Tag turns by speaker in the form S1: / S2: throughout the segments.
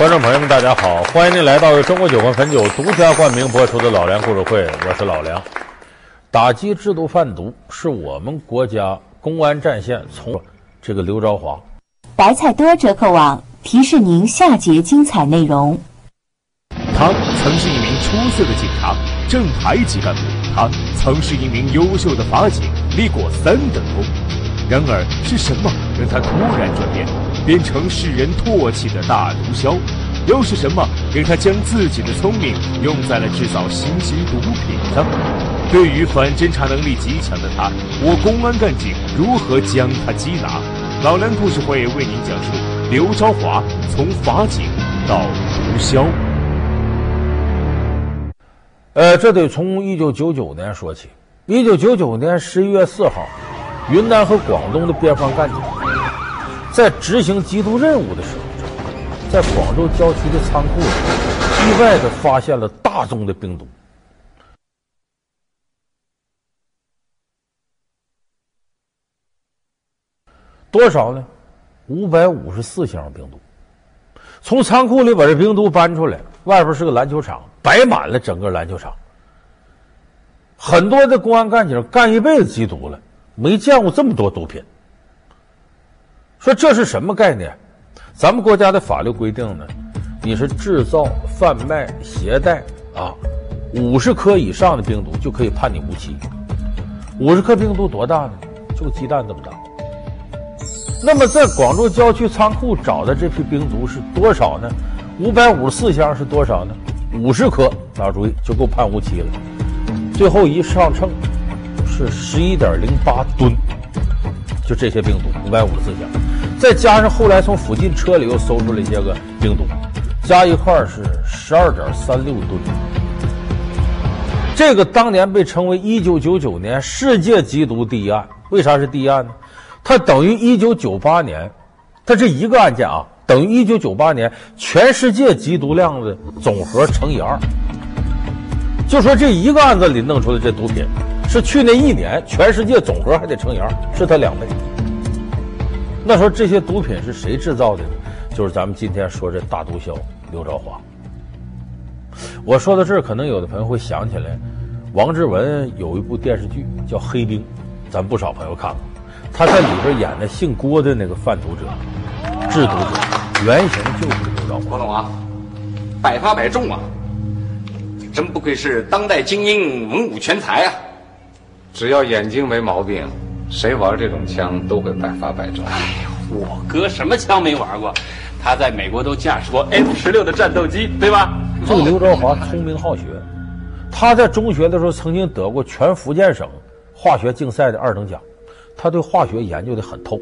S1: 观众朋友们，大家好！欢迎您来到由中国酒魂汾酒独家冠名播出的《老梁故事会》，我是老梁。打击制毒贩毒是我们国家公安战线从这个刘朝华。
S2: 白菜多折扣网提示您下节精彩内容。
S3: 他曾是一名出色的警察，正排级干部；他曾是一名优秀的法警，立过三等功。然而，是什么让他突然转变，变成世人唾弃的大毒枭？又是什么让他将自己的聪明用在了制造新型毒品上？对于反侦查能力极强的他，我公安干警如何将他缉拿？老梁故事会为您讲述刘朝华从法警到毒枭。
S1: 呃，这得从一九九九年说起。一九九九年十一月四号。云南和广东的边防干警在执行缉毒任务的时候，在广州郊区的仓库里意外的发现了大宗的冰毒。多少呢？五百五十四箱冰毒。从仓库里把这冰毒搬出来，外边是个篮球场，摆满了整个篮球场。很多的公安干警干一辈子缉毒了。没见过这么多毒品，说这是什么概念？咱们国家的法律规定呢，你是制造、贩卖、携带啊，五十克以上的冰毒就可以判你无期。五十克冰毒多大呢？就鸡蛋这么大。那么在广州郊区仓库找的这批冰毒是多少呢？五百五十四箱是多少呢？五十克，大家注意就够判无期了。最后一上秤。是十一点零八吨，就这些冰毒五百五十四箱，再加上后来从附近车里又搜出了一些个冰毒，加一块是十二点三六吨。这个当年被称为一九九九年世界缉毒第一案，为啥是第一案呢？它等于一九九八年，它这一个案件啊，等于一九九八年全世界缉毒量的总和乘以二。就说这一个案子里弄出来这毒品。是去年一年全世界总和还得乘以二，是它两倍。那时候这些毒品是谁制造的呢？就是咱们今天说这大毒枭刘兆华。我说到这儿，可能有的朋友会想起来，王志文有一部电视剧叫《黑冰》，咱不少朋友看过。他在里边演的姓郭的那个贩毒者、制毒者，原型就是刘兆华。
S4: 郭总啊，百发百中啊，真不愧是当代精英、文武全才啊！
S5: 只要眼睛没毛病，谁玩这种枪都会百发百中。
S4: 哎呦，我哥什么枪没玩过？他在美国都驾驶过 F 十六的战斗机，对吧？
S1: 这个刘朝华聪明好学，他在中学的时候曾经得过全福建省化学竞赛的二等奖。他对化学研究的很透，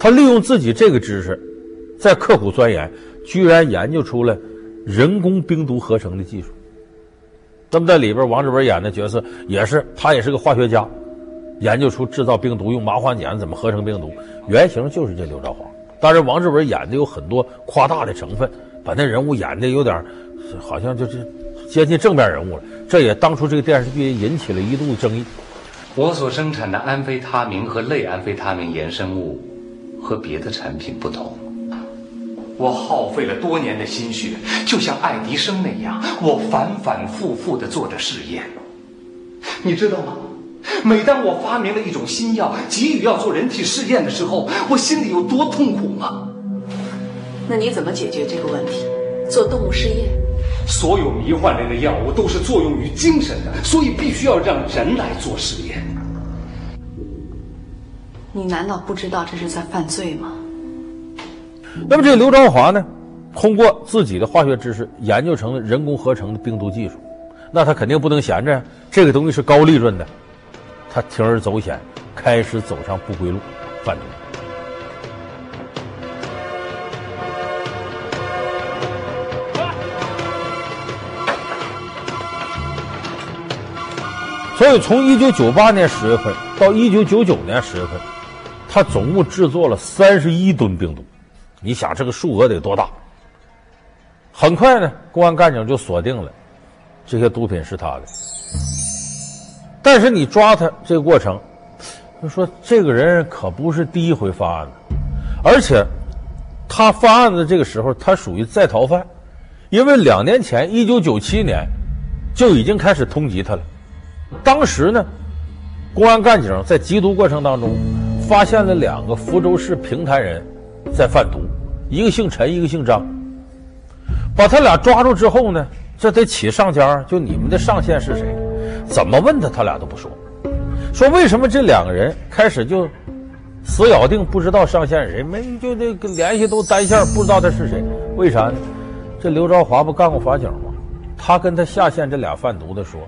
S1: 他利用自己这个知识，在刻苦钻研，居然研究出了人工冰毒合成的技术。那么在里边，王志文演的角色也是，他也是个化学家，研究出制造病毒用麻黄碱怎么合成病毒，原型就是这刘兆华。当然，王志文演的有很多夸大的成分，把那人物演的有点好像就是接近正面人物了。这也当初这个电视剧引起了一度争议。
S5: 我所生产的安非他明和类安非他明衍生物和别的产品不同。我耗费了多年的心血，就像爱迪生那样，我反反复复的做着试验。你知道吗？每当我发明了一种新药，急于要做人体试验的时候，我心里有多痛苦吗？
S6: 那你怎么解决这个问题？做动物试验？
S5: 所有迷幻类的药物都是作用于精神的，所以必须要让人来做试验。
S6: 你难道不知道这是在犯罪吗？
S1: 那么这个刘朝华呢，通过自己的化学知识研究成了人工合成的病毒技术，那他肯定不能闲着呀，这个东西是高利润的，他铤而走险，开始走上不归路，贩毒。所以从一九九八年十月份到一九九九年十月份，他总共制作了三十一吨冰毒。你想这个数额得多大？很快呢，公安干警就锁定了这些毒品是他的。但是你抓他这个过程，就说这个人可不是第一回犯案的，而且他犯案的这个时候，他属于在逃犯，因为两年前，一九九七年就已经开始通缉他了。当时呢，公安干警在缉毒过程当中，发现了两个福州市平潭人在贩毒，一个姓陈，一个姓张。把他俩抓住之后呢，这得起上家，就你们的上线是谁？怎么问他，他俩都不说。说为什么这两个人开始就死咬定不知道上线是谁？没就那个联系都单线，不知道他是谁？为啥呢？这刘朝华不干过法警吗？他跟他下线这俩贩毒的说：“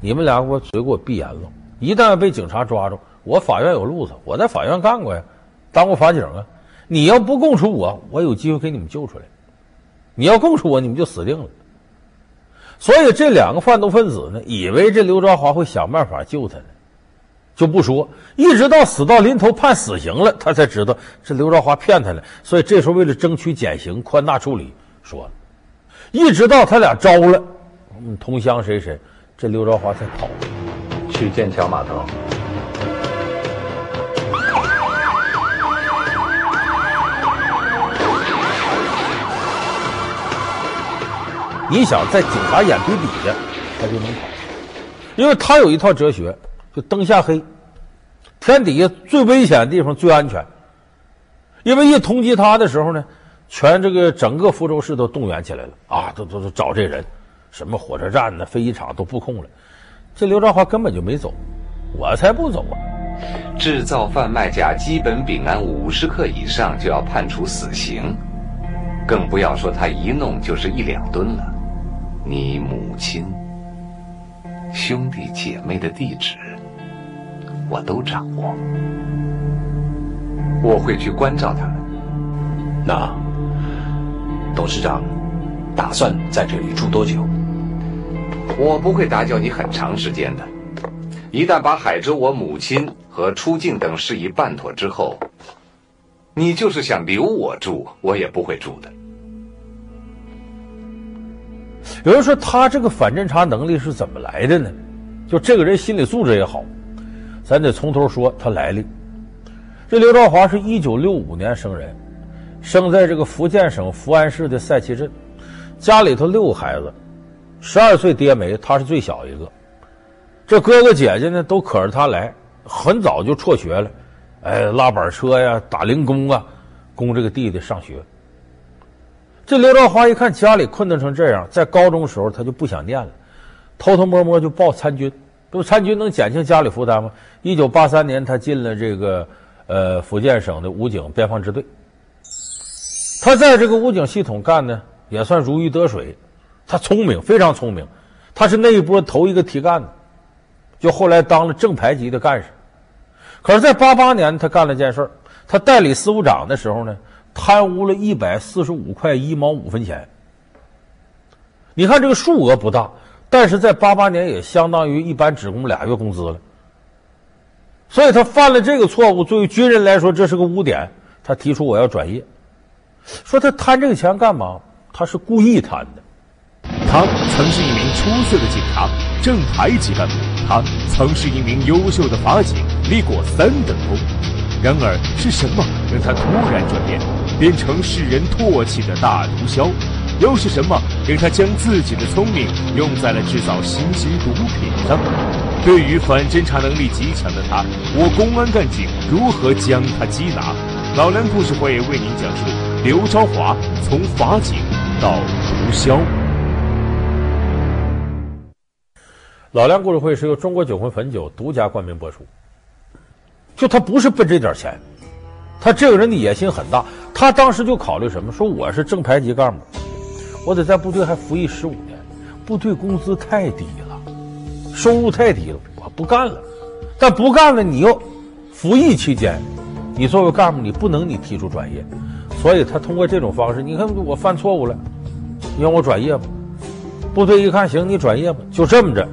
S1: 你们俩给我嘴给我闭严了，一旦被警察抓住，我法院有路子，我在法院干过呀，当过法警啊。你要不供出我，我有机会给你们救出来；你要供出我，你们就死定了。所以这两个贩毒分子呢，以为这刘朝华会想办法救他呢。”就不说，一直到死到临头判死刑了，他才知道这刘兆华骗他了。所以这时候为了争取减刑、宽大处理，说，一直到他俩招了，嗯，同乡谁谁，这刘兆华才跑
S5: 去剑桥码头。
S1: 你想在警察眼皮底下，他就能跑，因为他有一套哲学。就灯下黑，天底下最危险的地方最安全。因为一通缉他的时候呢，全这个整个福州市都动员起来了啊，都都都找这人，什么火车站呢、飞机场都布控了。这刘兆华根本就没走，我才不走啊！
S5: 制造贩卖甲基苯丙胺五十克以上就要判处死刑，更不要说他一弄就是一两吨了。你母亲、兄弟姐妹的地址。我都掌握，我会去关照他们。
S7: 那董事长打算在这里住多久？
S5: 我不会打搅你很长时间的。一旦把海州我母亲和出境等事宜办妥之后，你就是想留我住，我也不会住的。
S1: 有人说他这个反侦查能力是怎么来的呢？就这个人心理素质也好。咱得从头说他来历。这刘兆华是一九六五年生人，生在这个福建省福安市的赛旗镇，家里头六个孩子，十二岁爹没，他是最小一个。这哥哥姐姐呢都可着他来，很早就辍学了，哎，拉板车呀，打零工啊，供这个弟弟上学。这刘兆华一看家里困难成这样，在高中时候他就不想念了，偷偷摸摸就报参军。这不参军能减轻家里负担吗？一九八三年，他进了这个呃福建省的武警边防支队。他在这个武警系统干呢，也算如鱼得水。他聪明，非常聪明。他是那一波头一个提干的，就后来当了正排级的干事。可是，在八八年，他干了件事，他代理司务长的时候呢，贪污了一百四十五块一毛五分钱。你看这个数额不大。但是在八八年也相当于一般职工俩月工资了，所以他犯了这个错误，作为军人来说这是个污点。他提出我要转业，说他贪这个钱干嘛？他是故意贪的。
S3: 他曾是一名出色的警察，正排级干部；他曾是一名优秀的法警，立过三等功。然而是什么让他突然转变，变成世人唾弃的大毒枭？又是什么令他将自己的聪明用在了制造新型毒品上？对于反侦查能力极强的他，我公安干警如何将他缉拿？老梁故事会为您讲述刘朝华从法警到毒枭。
S1: 老梁故事会是由中国酒魂汾酒独家冠名播出。就他不是奔这点钱，他这个人的野心很大。他当时就考虑什么？说我是正排级干部。我得在部队还服役十五年，部队工资太低了，收入太低了，我不干了。但不干了，你又服役期间，你作为干部，你不能你提出转业，所以他通过这种方式，你看我犯错误了，你让我转业吧。部队一看，行，你转业吧，就这么着，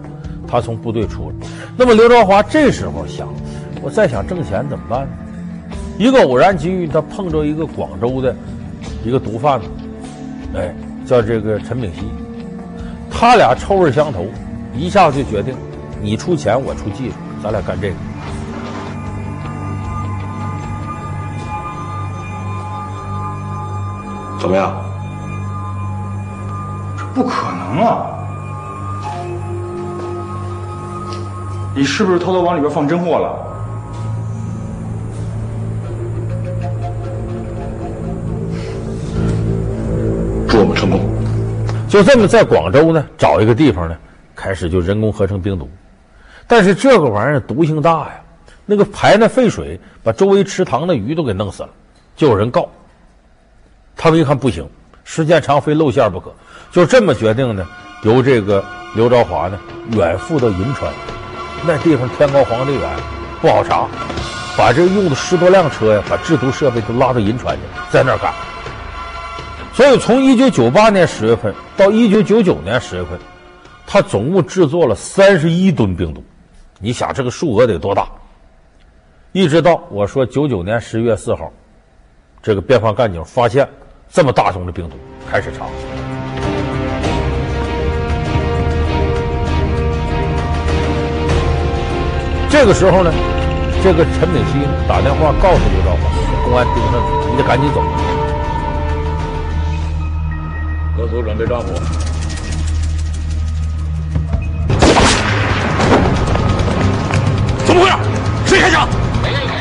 S1: 他从部队出来。那么刘朝华这时候想，我再想挣钱怎么办呢？一个偶然机遇，他碰着一个广州的一个毒贩子，哎。叫这个陈炳熙，他俩臭味相投，一下子就决定，你出钱，我出技术，咱俩干这个。
S7: 怎么样？
S8: 这不可能啊！你是不是偷偷往里边放真货了？
S1: 就这么在广州呢，找一个地方呢，开始就人工合成冰毒。但是这个玩意儿毒性大呀，那个排那废水把周围池塘的鱼都给弄死了，就有人告。他们一看不行，时间长非露馅不可，就这么决定呢，由这个刘朝华呢远赴到银川，那地方天高皇帝远，不好查，把这用的十多辆车呀，把制毒设备都拉到银川去，在那儿干。所以从一九九八年十月份到一九九九年十月份，他总共制作了三十一吨冰毒。你想这个数额得多大？一直到我说九九年十一月四号，这个边防干警发现这么大宗的冰毒，开始查。这个时候呢，这个陈炳熙打电话告诉刘兆华，公安盯上你，你得赶紧走。
S7: 都准备战果。怎么回事？谁开枪？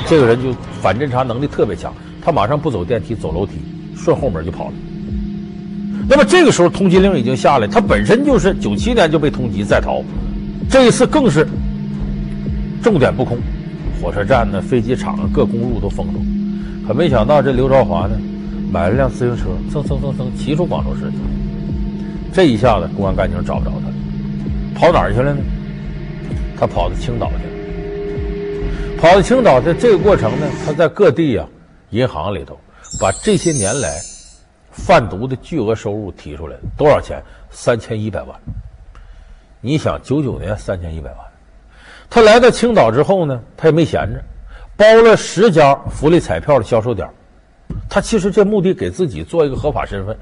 S1: 这个人就反侦查能力特别强，他马上不走电梯，走楼梯，顺后门就跑了。那么这个时候通缉令已经下来，他本身就是九七年就被通缉在逃，这一次更是重点布控，火车站呢、飞机场啊、各公路都封住。可没想到这刘朝华呢，买了辆自行车，蹭蹭蹭蹭骑出广州市去。这一下子公安干警找不着他了，跑哪儿去了呢？他跑到青岛去了。跑到青岛的这个过程呢，他在各地啊银行里头把这些年来贩毒的巨额收入提出来，多少钱？三千一百万。你想，九九年三千一百万，他来到青岛之后呢，他也没闲着，包了十家福利彩票的销售点。他其实这目的给自己做一个合法身份，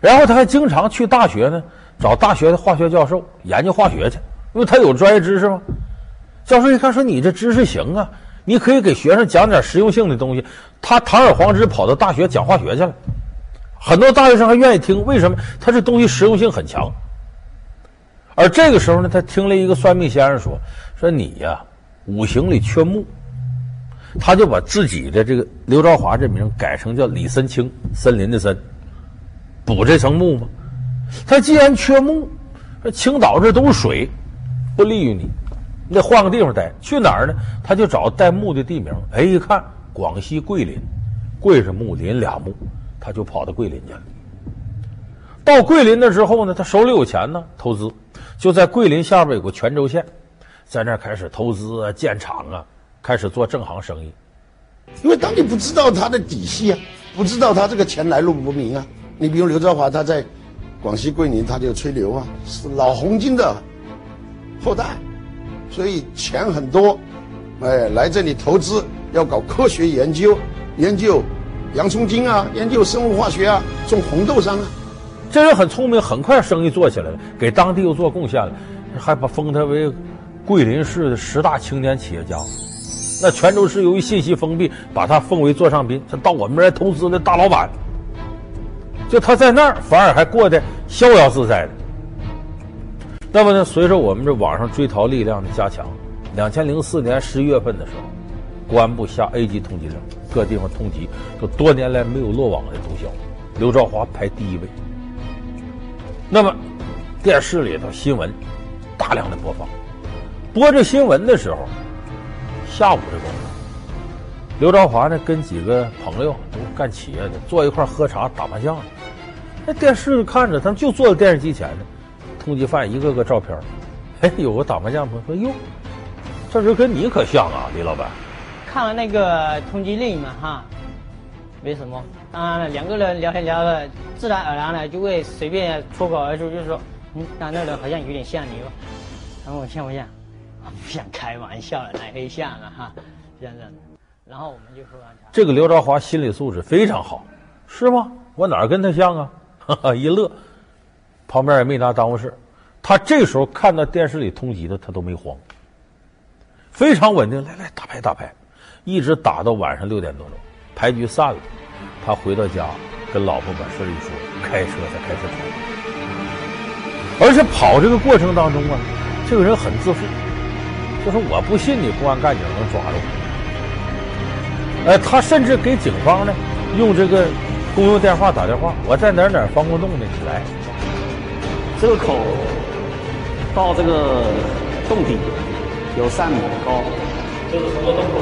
S1: 然后他还经常去大学呢，找大学的化学教授研究化学去，因为他有专业知识嘛。教授一看说：“你这知识行啊，你可以给学生讲点实用性的东西。”他堂而皇之跑到大学讲化学去了，很多大学生还愿意听。为什么？他这东西实用性很强。而这个时候呢，他听了一个算命先生说：“说你呀，五行里缺木。”他就把自己的这个刘朝华这名改成叫李森清，森林的森，补这层木嘛。他既然缺木，青岛这都是水，不利于你。你得换个地方待，去哪儿呢？他就找带木的地名。哎，一看广西桂林，桂是木，林俩木，他就跑到桂林去了。到桂林的时候呢，他手里有钱呢，投资就在桂林下边有个泉州县，在那儿开始投资啊，建厂啊，开始做正行生意。
S9: 因为当你不知道他的底细啊，不知道他这个钱来路不明啊。你比如刘兆华，他在广西桂林，他就吹牛啊，是老红军的后代。所以钱很多，哎，来这里投资要搞科学研究，研究洋葱精啊，研究生物化学啊，种红豆杉啊。
S1: 这人很聪明，很快生意做起来了，给当地又做贡献了，还把封他为桂林市的十大青年企业家。那泉州市由于信息封闭，把他奉为座上宾，他到我们这儿来投资的大老板。就他在那儿，反而还过得逍遥自在的。那么呢，随着我们这网上追逃力量的加强，两千零四年十一月份的时候，公安部下 A 级通缉令，各地方通缉，就多年来没有落网的毒枭，刘朝华排第一位。那么，电视里头新闻大量的播放，播这新闻的时候，下午这功夫，刘朝华呢跟几个朋友都干企业的，坐一块喝茶打麻将，那电视看着，他们就坐在电视机前呢。通缉犯一个个照片，哎，有个打麻将朋友说：“哟，这人跟你可像啊，李老板。”
S10: 看了那个通缉令嘛，哈，没什么。当然了，两个人聊天聊的，自然而然的就会随便脱口而出，就是说：“嗯，那那人好像有点像你哦。”然后我像不像？不想开玩笑了，哪黑像啊？哈，先生。然后我们就说：“
S1: 这个刘朝华心理素质非常好，是吗？我哪儿跟他像啊？”哈哈，一乐。旁边也没拿当回事，他这时候看到电视里通缉的，他都没慌，非常稳定。来来，打牌打牌，一直打到晚上六点多钟，牌局散了，他回到家，跟老婆把事一说，开车才开始跑。而且跑这个过程当中啊，这个人很自负，就是我不信你公安干警能抓住我。哎，他甚至给警方呢用这个公用电话打电话，我在哪哪防空洞呢，你来。
S11: 这个口到这个洞底有三米高，这是从这洞口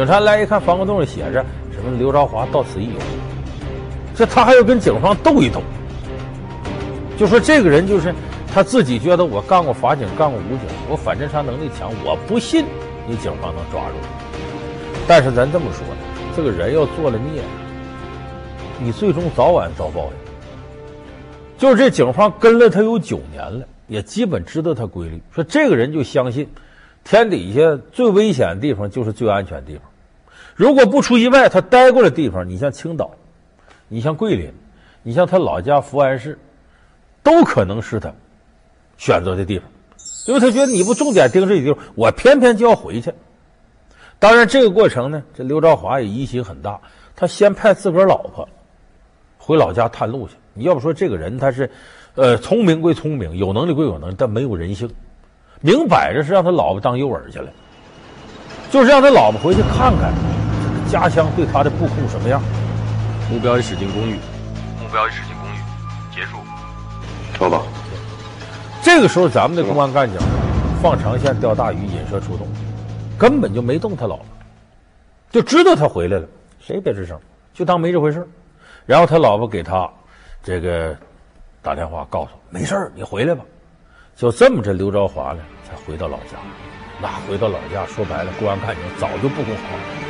S1: 警察来一看，防空洞里写着什么刘朝华到此一游，这他还要跟警方斗一斗，就说这个人就是。他自己觉得我干过法警，干过武警，我反侦查能力强，我不信你警方能抓住。但是咱这么说呢，这个人要做了孽，你最终早晚遭报应。就是这警方跟了他有九年了，也基本知道他规律。说这个人就相信，天底下最危险的地方就是最安全的地方。如果不出意外，他待过的地方，你像青岛，你像桂林，你像他老家福安市，都可能是他。选择的地方，因为他觉得你不重点盯这地方，我偏偏就要回去。当然，这个过程呢，这刘兆华也疑心很大。他先派自个儿老婆回老家探路去。你要不说这个人他是，呃，聪明归聪明，有能力归有能力，但没有人性。明摆着是让他老婆当诱饵去了，就是让他老婆回去看看家乡对他的布控什么样。
S7: 目标已驶进公寓，
S12: 目标已驶进公寓，结束。
S7: 收到。
S1: 这个时候，咱们的公安干警放长线钓大鱼，引蛇出洞，根本就没动他老婆，就知道他回来了，谁也别吱声，就当没这回事。然后他老婆给他这个打电话，告诉没事你回来吧。就这么着，刘朝华呢才回到老家。那回到老家，说白了，公安干警早就布控好了。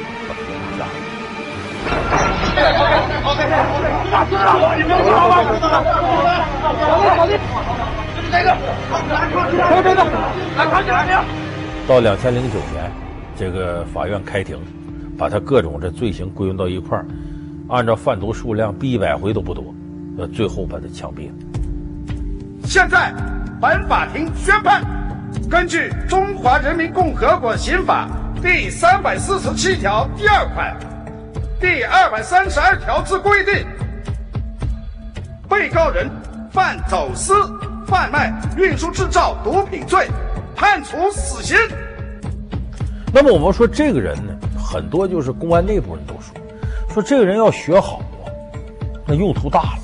S1: 到两千零九年，这个法院开庭，把他各种这罪行归纳到一块儿，按照贩毒数量，逼一百回都不多，呃，最后把他枪毙了。
S13: 现在，本法庭宣判，根据《中华人民共和国刑法》第三百四十七条第二款、第二百三十二条之规定，被告人犯走私。贩卖、运输、制造毒品罪，判处死刑。
S1: 那么我们说这个人呢，很多就是公安内部人都说，说这个人要学好啊，那用途大了，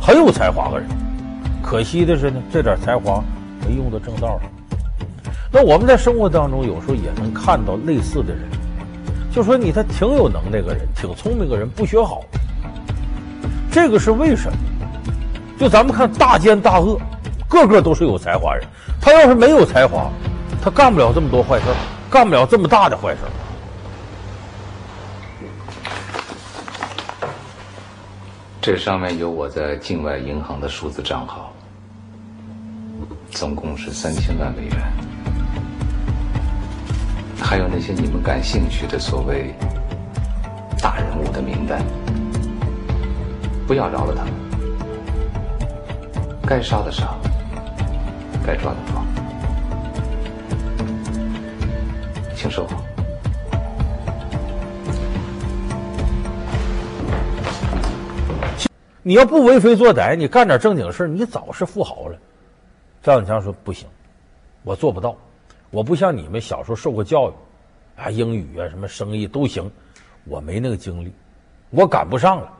S1: 很有才华的人。可惜的是呢，这点才华没用到正道上。那我们在生活当中有时候也能看到类似的人，就说你他挺有能耐个人，挺聪明个人，不学好，这个是为什么？就咱们看大奸大恶。个个都是有才华人，他要是没有才华，他干不了这么多坏事，干不了这么大的坏事。
S5: 这上面有我在境外银行的数字账号，总共是三千万美元，还有那些你们感兴趣的所谓大人物的名单，不要饶了他们，该杀的杀。该抓的抓，请收好。
S1: 你要不为非作歹，你干点正经事，你早是富豪了。张永强说：“不行，我做不到。我不像你们小时候受过教育，啊，英语啊，什么生意都行。我没那个精力，我赶不上了。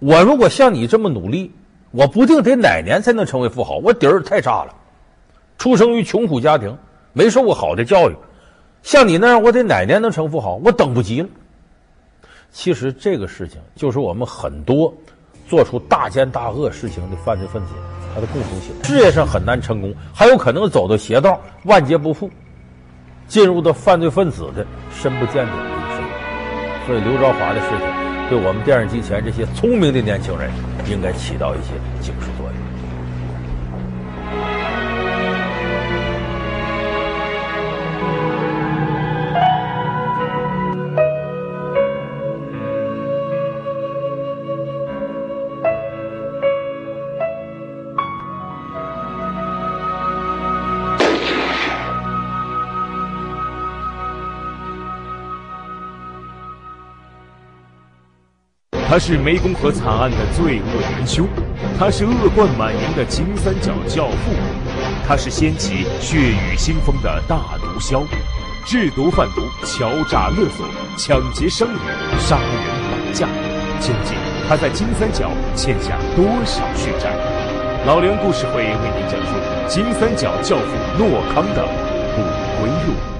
S1: 我如果像你这么努力，我不定得哪年才能成为富豪。我底儿太差了。”出生于穷苦家庭，没受过好的教育，像你那样，我得哪年能成富豪？我等不及了。其实这个事情就是我们很多做出大奸大恶事情的犯罪分子他的共同性。事业上很难成功，还有可能走到邪道，万劫不复，进入到犯罪分子的深不见底的一生。所以刘朝华的事情，对我们电视机前这些聪明的年轻人，应该起到一些警示作用。
S3: 他是湄公河惨案的罪恶元凶，他是恶贯满盈的金三角教父，他是掀起血雨腥风的大毒枭，制毒贩毒、敲诈勒索、抢劫商旅、杀人绑架，究竟他在金三角欠下多少血债？老梁故事会为您讲述金三角教父诺康的不归路。